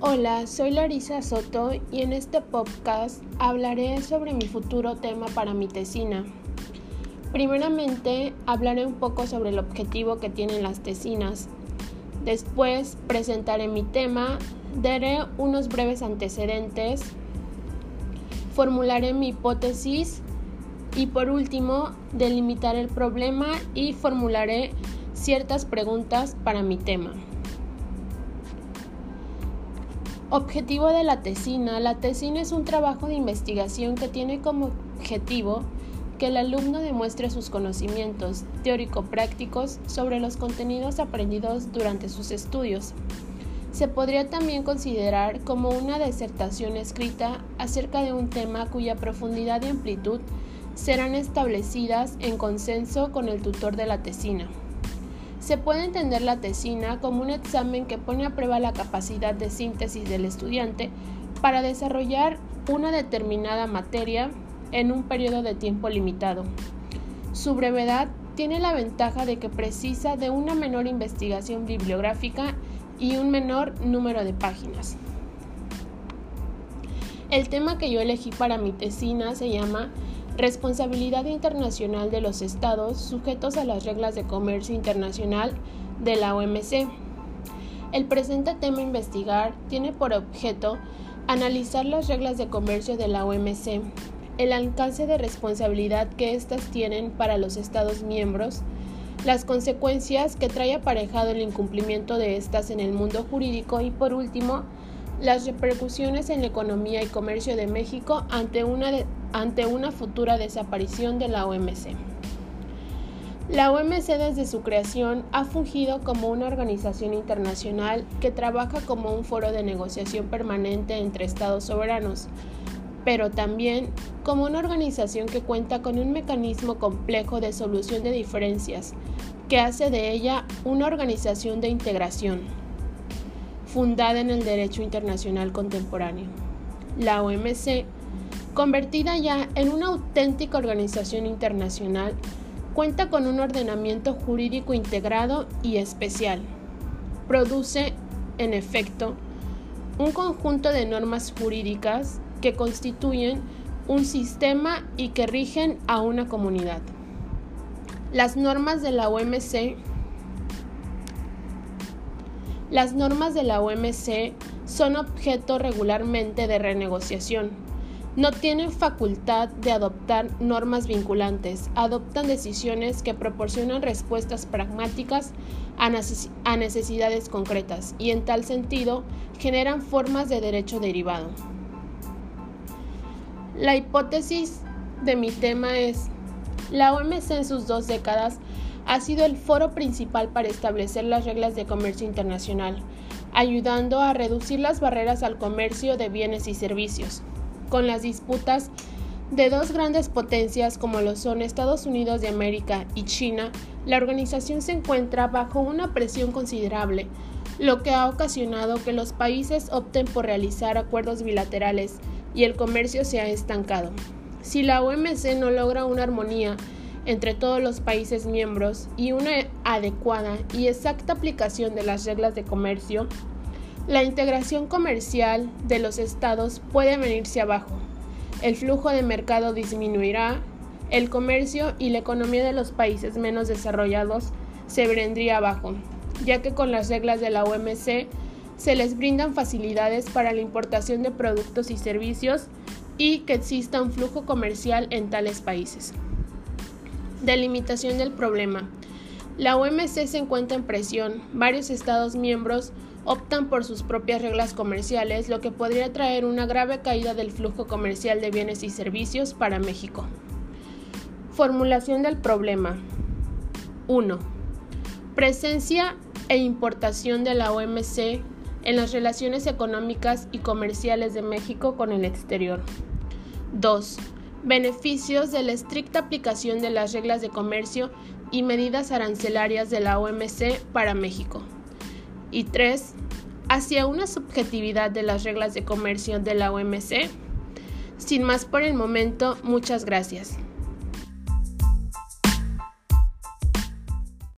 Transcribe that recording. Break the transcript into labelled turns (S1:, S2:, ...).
S1: Hola, soy Larisa Soto y en este podcast hablaré sobre mi futuro tema para mi tesina. Primeramente, hablaré un poco sobre el objetivo que tienen las tesinas. Después, presentaré mi tema, daré unos breves antecedentes, formularé mi hipótesis y por último, delimitaré el problema y formularé ciertas preguntas para mi tema. Objetivo de la tesina. La tesina es un trabajo de investigación que tiene como objetivo que el alumno demuestre sus conocimientos teórico-prácticos sobre los contenidos aprendidos durante sus estudios. Se podría también considerar como una disertación escrita acerca de un tema cuya profundidad y amplitud serán establecidas en consenso con el tutor de la tesina. Se puede entender la tesina como un examen que pone a prueba la capacidad de síntesis del estudiante para desarrollar una determinada materia en un periodo de tiempo limitado. Su brevedad tiene la ventaja de que precisa de una menor investigación bibliográfica y un menor número de páginas. El tema que yo elegí para mi tesina se llama responsabilidad internacional de los estados sujetos a las reglas de comercio internacional de la OMC. El presente tema investigar tiene por objeto analizar las reglas de comercio de la OMC, el alcance de responsabilidad que éstas tienen para los Estados miembros, las consecuencias que trae aparejado el incumplimiento de éstas en el mundo jurídico y, por último, las repercusiones en la economía y comercio de México ante una, ante una futura desaparición de la OMC. La OMC desde su creación ha fungido como una organización internacional que trabaja como un foro de negociación permanente entre estados soberanos, pero también como una organización que cuenta con un mecanismo complejo de solución de diferencias, que hace de ella una organización de integración fundada en el derecho internacional contemporáneo. La OMC, convertida ya en una auténtica organización internacional, cuenta con un ordenamiento jurídico integrado y especial. Produce, en efecto, un conjunto de normas jurídicas que constituyen un sistema y que rigen a una comunidad. Las normas de la OMC las normas de la OMC son objeto regularmente de renegociación. No tienen facultad de adoptar normas vinculantes, adoptan decisiones que proporcionan respuestas pragmáticas a, necesidades concretas y en tal sentido generan formas de derecho derivado. La hipótesis de mi tema es, la OMC en sus dos décadas ha sido el foro principal para establecer las reglas de comercio internacional, ayudando a reducir las barreras al comercio de bienes y servicios. Con las disputas de dos grandes potencias como lo son Estados Unidos de América y China, la organización se encuentra bajo una presión considerable, lo que ha ocasionado que los países opten por realizar acuerdos bilaterales y el comercio se ha estancado. Si la OMC no logra una armonía entre todos los países miembros y una adecuada y exacta aplicación de las reglas de comercio, la integración comercial de los estados puede venirse abajo. El flujo de mercado disminuirá, el comercio y la economía de los países menos desarrollados se vendría abajo, ya que con las reglas de la OMC se les brindan facilidades para la importación de productos y servicios y que exista un flujo comercial en tales países. Delimitación del problema. La OMC se encuentra en presión. Varios Estados miembros optan por sus propias reglas comerciales, lo que podría traer una grave caída del flujo comercial de bienes y servicios para México. Formulación del problema. 1. Presencia e importación de la OMC en las relaciones económicas y comerciales de México con el exterior. 2. Beneficios de la estricta aplicación de las reglas de comercio y medidas arancelarias de la OMC para México. Y 3. Hacia una subjetividad de las reglas de comercio de la OMC. Sin más por el momento, muchas gracias.